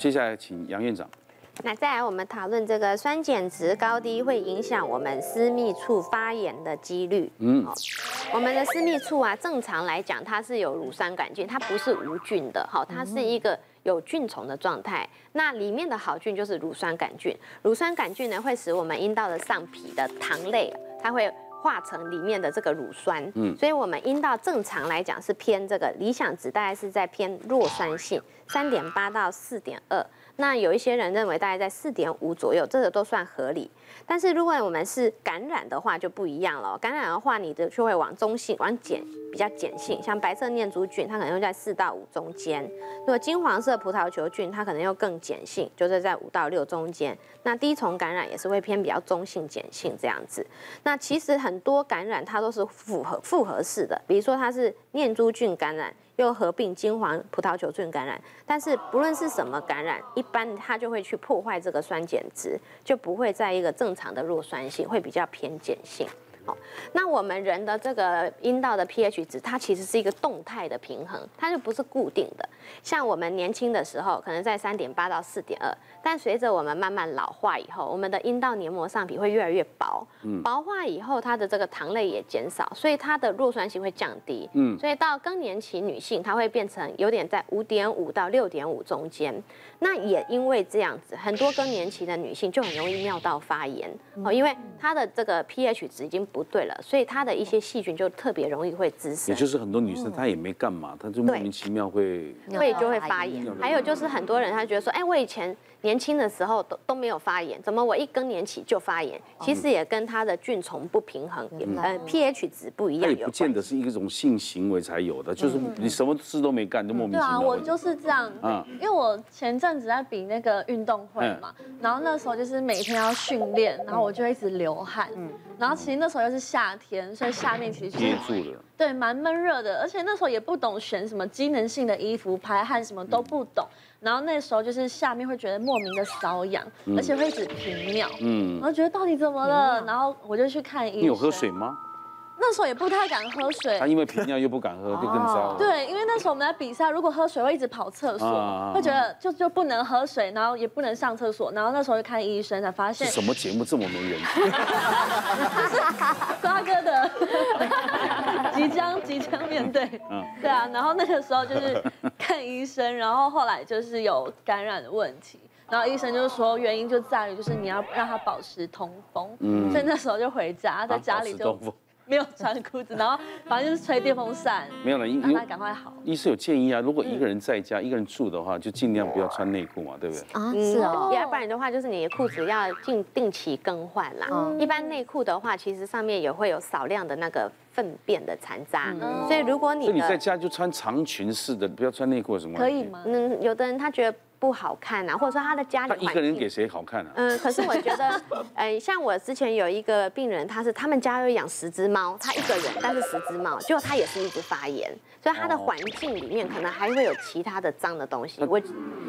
接下来请杨院长。那再来，我们讨论这个酸碱值高低会影响我们私密处发炎的几率。嗯，我们的私密处啊，正常来讲它是有乳酸杆菌，它不是无菌的，好，它是一个有菌丛的状态。那里面的好菌就是乳酸杆菌，乳酸杆菌呢会使我们阴道的上皮的糖类，它会化成里面的这个乳酸。嗯，所以我们阴道正常来讲是偏这个理想值，大概是在偏弱酸性，三点八到四点二。那有一些人认为大概在四点五左右，这个都算合理。但是如果我们是感染的话就不一样了。感染的话，你的就会往中性、往碱比较碱性，像白色念珠菌，它可能会在四到五中间；如果金黄色葡萄球菌，它可能又更碱性，就是在五到六中间。那滴虫感染也是会偏比较中性、碱性这样子。那其实很很多感染它都是复合复合式的，比如说它是念珠菌感染。又合并金黄葡萄球菌感染，但是不论是什么感染，一般它就会去破坏这个酸碱值，就不会在一个正常的弱酸性，会比较偏碱性。好，那我们人的这个阴道的 pH 值，它其实是一个动态的平衡，它就不是固定的。像我们年轻的时候，可能在三点八到四点二，但随着我们慢慢老化以后，我们的阴道黏膜上皮会越来越薄，嗯薄化以后，它的这个糖类也减少，所以它的弱酸性会降低。嗯，所以到更年期女性，它会变成有点在五点五到六点五中间。那也因为这样子，很多更年期的女性就很容易尿道发炎哦，因为她的这个 pH 值已经不对了，所以它的一些细菌就特别容易会滋生。也就是很多女生她也没干嘛，她就莫名其妙会会就会发炎。还有就是很多人他觉得说，哎，我以前年轻的时候都都没有发炎，怎么我一更年期就发炎？其实也跟她的菌虫不平衡，呃，pH 值不一样。也不见得是一种性行为才有的，就是你什么事都没干就莫名其妙。对啊，我就是这样。嗯，因为我前阵。子在比那个运动会嘛，然后那时候就是每天要训练，然后我就一直流汗，然后其实那时候又是夏天，所以下面其实憋住了，对，蛮闷热的，而且那时候也不懂选什么机能性的衣服，排汗什么都不懂，然后那时候就是下面会觉得莫名的瘙痒，而且会一直频尿，嗯，然后觉得到底怎么了，然后我就去看医生。你有喝水吗？那时候也不太敢喝水，他因为频尿又不敢喝，就更糟。对，因为那时候我们在比赛，如果喝水会一直跑厕所，会觉得就就不能喝水，然后也不能上厕所，然后那时候就看医生才发现。什么节目这么没人气？瓜哥的即将即将面对，嗯，对啊，然后那个时候就是看医生，然后后来就是有感染的问题，然后医生就说原因就在于就是你要让他保持通风，嗯，所以那时候就回家，在家里就。没有穿裤子，然后反正就是吹电风扇。没有了，医让他赶快好。医生有建议啊，如果一个人在家，一个人住的话，就尽量不要穿内裤嘛，对不对？啊，是哦。要不然的话，就是你的裤子要定定期更换啦。一般内裤的话，其实上面也会有少量的那个粪便的残渣，所以如果你……所以你在家就穿长裙式的，不要穿内裤什么？可以吗？嗯，有的人他觉得。不好看啊，或者说他的家里他一个人给谁好看啊？嗯，可是我觉得，呃，像我之前有一个病人，他是他们家有养十只猫，他一个人，但是十只猫，结果他也是一直发炎，所以他的环境里面可能还会有其他的脏的东西。我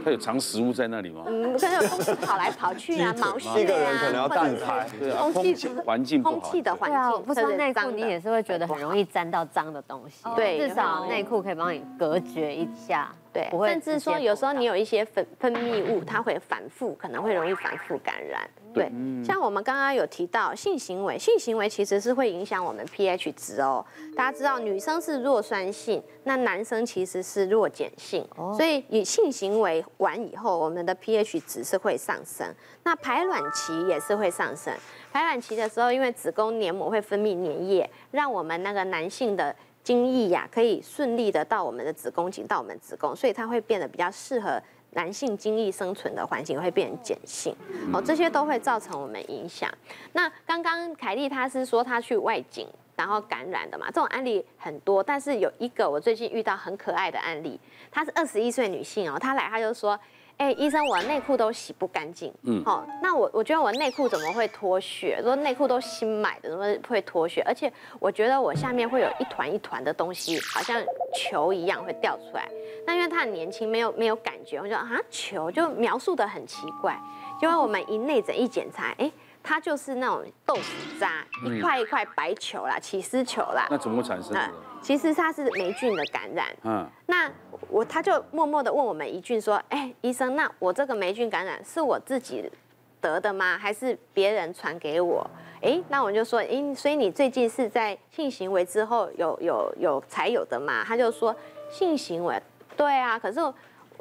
他有藏食物在那里吗？嗯，可能有东西跑来跑去啊，毛屑啊，一个人可能要断开，对啊，空气环境不好，空气的环境，不穿内裤你也是会觉得很容易沾到脏的东西，对，至少内裤可以帮你隔绝一下。对，甚至说有时候你有一些分分泌物，它会反复，可能会容易反复感染。对，像我们刚刚有提到性行为，性行为其实是会影响我们 pH 值哦。大家知道女生是弱酸性，那男生其实是弱碱性，所以以性行为完以后，我们的 pH 值是会上升。那排卵期也是会上升，排卵期的时候，因为子宫黏膜会分泌粘液，让我们那个男性的。精液呀，可以顺利的到我们的子宫颈，到我们子宫，所以它会变得比较适合男性精液生存的环境，会变碱性。哦，这些都会造成我们影响。那刚刚凯丽她是说她去外景，然后感染的嘛，这种案例很多，但是有一个我最近遇到很可爱的案例，她是二十一岁女性哦，她来她就说。哎，医生，我的内裤都洗不干净。嗯，好，那我我觉得我内裤怎么会脱屑？说内裤都新买的，怎么会脱血？而且我觉得我下面会有一团一团的东西，好像球一样会掉出来。那因为他很年轻，没有没有感觉，我就啊球就描述的很奇怪。结果我们一内诊一检查，哎。它就是那种豆腐渣，一块一块白球啦，起司球啦。那怎么会产生的？其实它是霉菌的感染。嗯。那我他就默默的问我们一句说：“哎，医生，那我这个霉菌感染是我自己得的吗？还是别人传给我？”哎，那我就说：“哎，所以你最近是在性行为之后有有有才有的吗？”他就说：“性行为，对啊，可是。”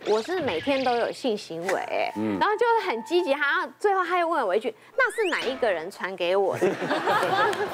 我是每天都有性行为，然后就是很积极，然后最后他又问我一句：“那是哪一个人传给我的？”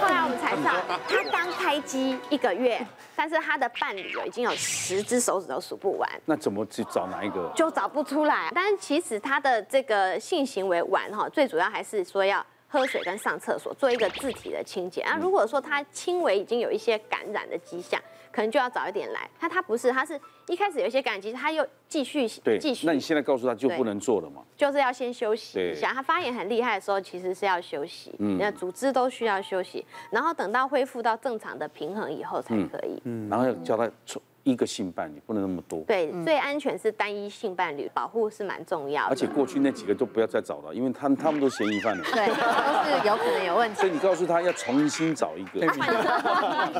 后来我们才知道，他刚开机一个月，但是他的伴侣有已经有十只手指都数不完。那怎么去找哪一个？就找不出来。但是其实他的这个性行为完哈，最主要还是说要喝水跟上厕所，做一个自体的清洁。那，如果说他轻微已经有一些感染的迹象。可能就要早一点来，他他不是，他是一开始有一些感激，他又继续对继续。那你现在告诉他就不能做了吗？就是要先休息一下。他发炎很厉害的时候，其实是要休息，嗯，那组织都需要休息，然后等到恢复到正常的平衡以后才可以。嗯，然后要叫他一个性伴侣不能那么多，对，最安全是单一性伴侣，保护是蛮重要的。而且过去那几个都不要再找了，因为他们他们都嫌疑犯了，对，都是有可能有问题。所以你告诉他要重新找一个，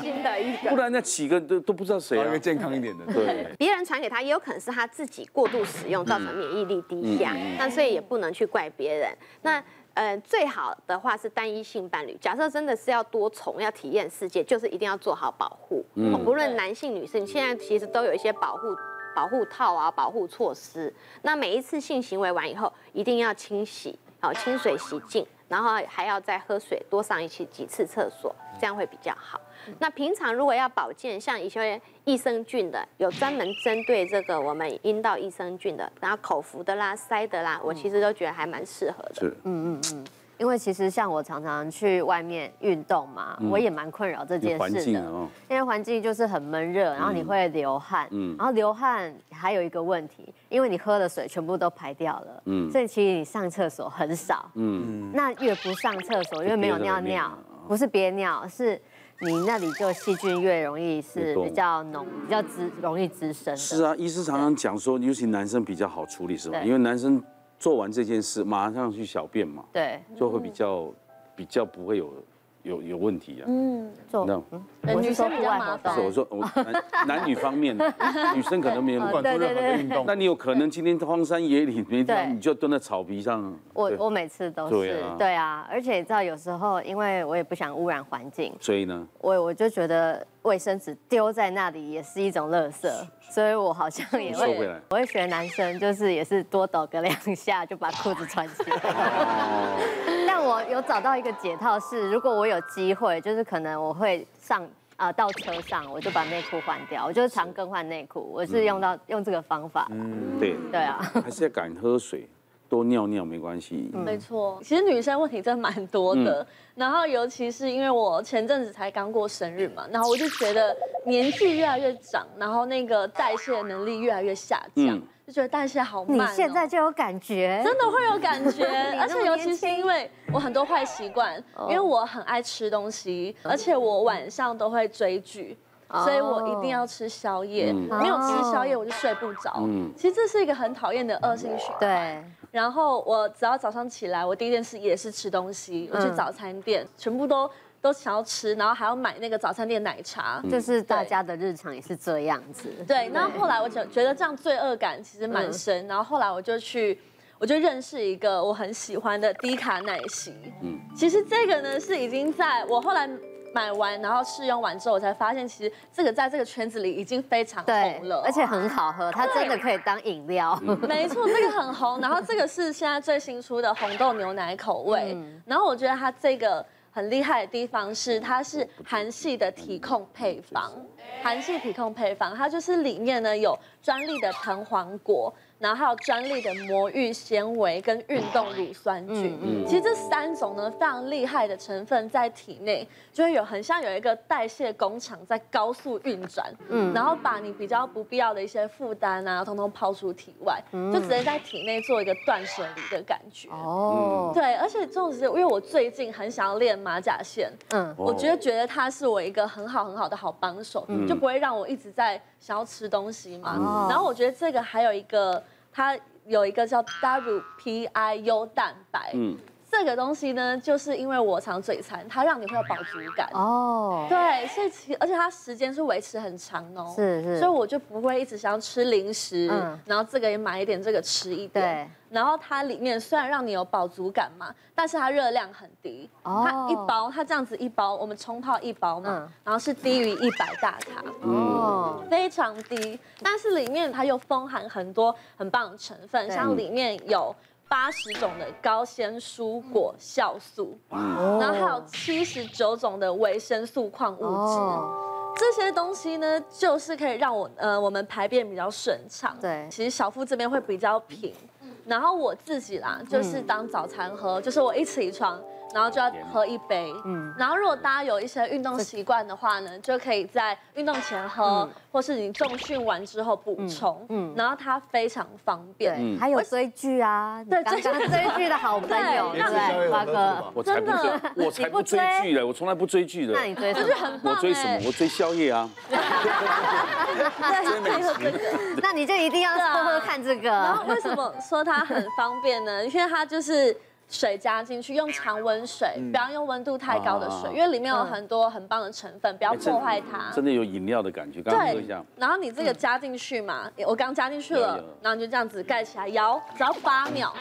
新的一个，不然那几个都都不知道谁啊，一个健康一点的。对，别人传给他也有可能是他自己过度使用造成免疫力低下，那所以也不能去怪别人。那。呃，最好的话是单一性伴侣。假设真的是要多重，要体验世界，就是一定要做好保护。嗯，不论男性女性，现在其实都有一些保护保护套啊，保护措施。那每一次性行为完以后，一定要清洗，好，清水洗净，然后还要再喝水，多上一次几次厕所，这样会比较好。那平常如果要保健，像一些益生菌的，有专门针对这个我们阴道益生菌的，然后口服的啦、塞的啦，我其实都觉得还蛮适合的。是，嗯嗯嗯。因为其实像我常常去外面运动嘛，我也蛮困扰这件事的。因为环境就是很闷热，然后你会流汗，嗯，然后流汗还有一个问题，因为你喝的水全部都排掉了，嗯，所以其实你上厕所很少，嗯，那越不上厕所，因为没有尿尿，不是憋尿，是。你那里就细菌越容易是比较浓，比较滋容易滋生。是啊，医师常常讲说，尤其男生比较好处理，是吧？因为男生做完这件事，马上去小便嘛，对，就会比较比较不会有。有有问题啊？嗯，做嗯，女生比较麻烦。是我说我男男女方面，女生可能没有管做任何运动。那你有可能今天荒山野岭没地方，你就蹲在草皮上。我我每次都是对啊，而且你知道有时候，因为我也不想污染环境，所以呢，我我就觉得卫生纸丢在那里也是一种垃圾，所以我好像也会，我会学男生，就是也是多抖个两下就把裤子穿起来。但我有找到一个解套是，如果我有机会，就是可能我会上啊、呃、到车上，我就把内裤换掉，我就是常更换内裤，我是用到用这个方法。嗯，对，对啊，还是要敢喝水。多尿尿没关系，没错。其实女生问题真的蛮多的，然后尤其是因为我前阵子才刚过生日嘛，然后我就觉得年纪越来越长，然后那个代谢能力越来越下降，就觉得代谢好慢。你现在就有感觉？真的会有感觉，而且尤其是因为我很多坏习惯，因为我很爱吃东西，而且我晚上都会追剧。所以我一定要吃宵夜，没有吃宵夜我就睡不着。其实这是一个很讨厌的恶性循环。对。然后我只要早上起来，我第一件事也是吃东西。我去早餐店，全部都都想要吃，然后还要买那个早餐店奶茶。就是大家的日常也是这样子。对。然后后来我就觉得这样罪恶感其实蛮深。然后后来我就去，我就认识一个我很喜欢的低卡奶昔。嗯。其实这个呢是已经在我后来。买完然后试用完之后，我才发现其实这个在这个圈子里已经非常红了，而且很好喝，它真的可以当饮料。没错，这个很红。然后这个是现在最新出的红豆牛奶口味。然后我觉得它这个很厉害的地方是，它是韩系的体控配方。韩系体控配方，它就是里面呢有专利的藤黄果。然后还有专利的魔芋纤维跟运动乳酸菌，嗯嗯、其实这三种呢非常厉害的成分在体内，就会有很像有一个代谢工厂在高速运转，嗯，然后把你比较不必要的一些负担啊，通通抛出体外，嗯、就直接在体内做一个断舍离的感觉。哦，对，而且重点是因为我最近很想要练马甲线，嗯，我觉得觉得它是我一个很好很好的好帮手，嗯、就不会让我一直在想要吃东西嘛。嗯、然后我觉得这个还有一个。它有一个叫 WPIU 蛋白，嗯，这这个东西呢，就是因为我常嘴馋，它让你会有饱足感哦。对，所以其而且它时间是维持很长哦。是是。所以我就不会一直想要吃零食，嗯，然后这个也买一点，这个吃一点。对。然后它里面虽然让你有饱足感嘛，但是它热量很低。哦。它一包，它这样子一包，我们冲泡一包嘛，然后是低于一百大卡。哦。非常低，但是里面它又丰含很多很棒的成分，像里面有。八十种的高纤蔬果酵素，嗯、然后还有七十九种的维生素矿物质，哦、这些东西呢，就是可以让我呃我们排便比较顺畅。对，其实小腹这边会比较平，然后我自己啦，就是当早餐喝，就是我一起床。然后就要喝一杯，嗯，然后如果大家有一些运动习惯的话呢，就可以在运动前喝，或是你重训完之后补充，嗯，然后它非常方便，对，还有追剧啊，对，刚刚追剧。的好朋友，对，华哥，我才不追，我才不追？剧的，我从来不追剧的，那你追什么？我追什么？我追宵夜啊，追美食，那你就一定要多喝看这个。然后为什么说它很方便呢？因为它就是。水加进去，用常温水，不要用温度太高的水，因为里面有很多很棒的成分，不要破坏它。真的有饮料的感觉，刚刚喝一下。然后你这个加进去嘛，我刚加进去了，然后你就这样子盖起来摇，只要八秒，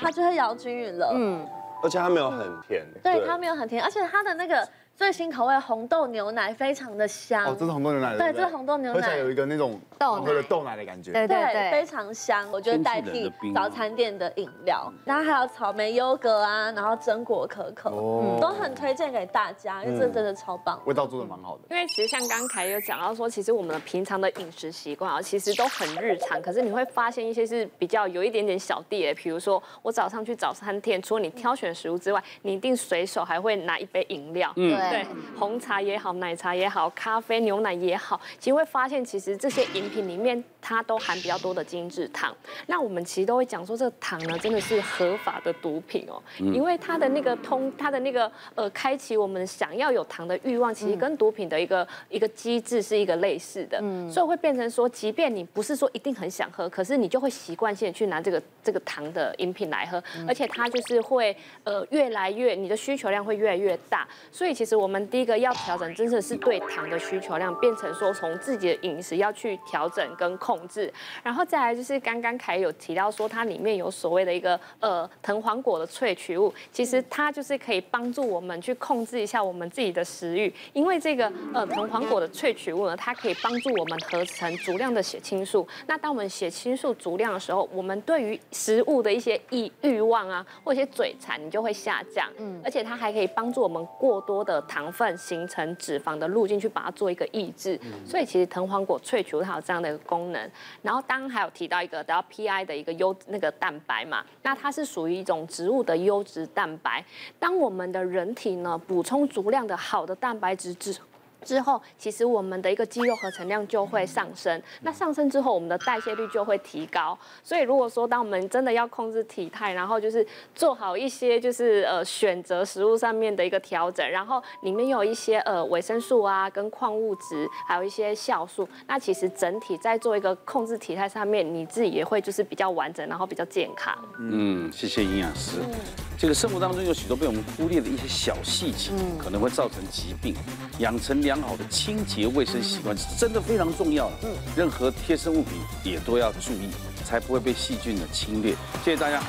它就会摇均匀了。嗯，而且它没有很甜。对，它没有很甜，而且它的那个。最新口味红豆牛奶非常的香。哦，这是红豆牛奶对，这是红豆牛奶，喝起来有一个那种豆喝的豆奶。的感觉，对对对，非常香，我觉得代替早餐店的饮料。然后还有草莓优格啊，然后榛果可可，嗯，都很推荐给大家，因为这真的超棒，味道做的蛮好的。因为其实像刚才有讲到说，其实我们的平常的饮食习惯啊，其实都很日常，可是你会发现一些是比较有一点点小地雷，比如说我早上去早餐店，除了你挑选食物之外，你一定随手还会拿一杯饮料，嗯，对，红。茶也好，奶茶也好，咖啡、牛奶也好，其实会发现，其实这些饮品里面它都含比较多的精制糖。那我们其实都会讲说，这个糖呢真的是合法的毒品哦，因为它的那个通，它的那个呃，开启我们想要有糖的欲望，其实跟毒品的一个一个机制是一个类似的。嗯，所以会变成说，即便你不是说一定很想喝，可是你就会习惯性去拿这个这个糖的饮品来喝，而且它就是会呃越来越你的需求量会越来越大。所以其实我们第一个要调整真的是对糖的需求量，变成说从自己的饮食要去调整跟控制，然后再来就是刚刚凯有提到说它里面有所谓的一个呃藤黄果的萃取物，其实它就是可以帮助我们去控制一下我们自己的食欲，因为这个呃藤黄果的萃取物呢，它可以帮助我们合成足量的血清素。那当我们血清素足量的时候，我们对于食物的一些欲欲望啊，或一些嘴馋，你就会下降。嗯，而且它还可以帮助我们过多的糖分形成脂肪的路径去把它做一个抑制，所以其实藤黄果萃取它有这样的一个功能。然后当然还有提到一个叫 PI 的一个优那个蛋白嘛，那它是属于一种植物的优质蛋白。当我们的人体呢补充足量的好的蛋白质之之后，其实我们的一个肌肉合成量就会上升。那上升之后，我们的代谢率就会提高。所以如果说当我们真的要控制体态，然后就是做好一些就是呃选择食物上面的一个调整，然后里面有一些呃维生素啊跟矿物质，还有一些酵素，那其实整体在做一个控制体态上面，你自己也会就是比较完整，然后比较健康。嗯，谢谢营养师。这个生活当中有许多被我们忽略的一些小细节，可能会造成疾病。养成良好的清洁卫生习惯是真的非常重要。嗯，任何贴身物品也都要注意，才不会被细菌的侵略。谢谢大家。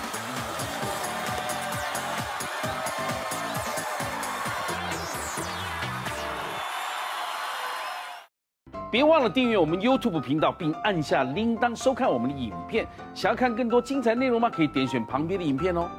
别忘了订阅我们 YouTube 频道，并按下铃铛收看我们的影片。想要看更多精彩内容吗？可以点选旁边的影片哦。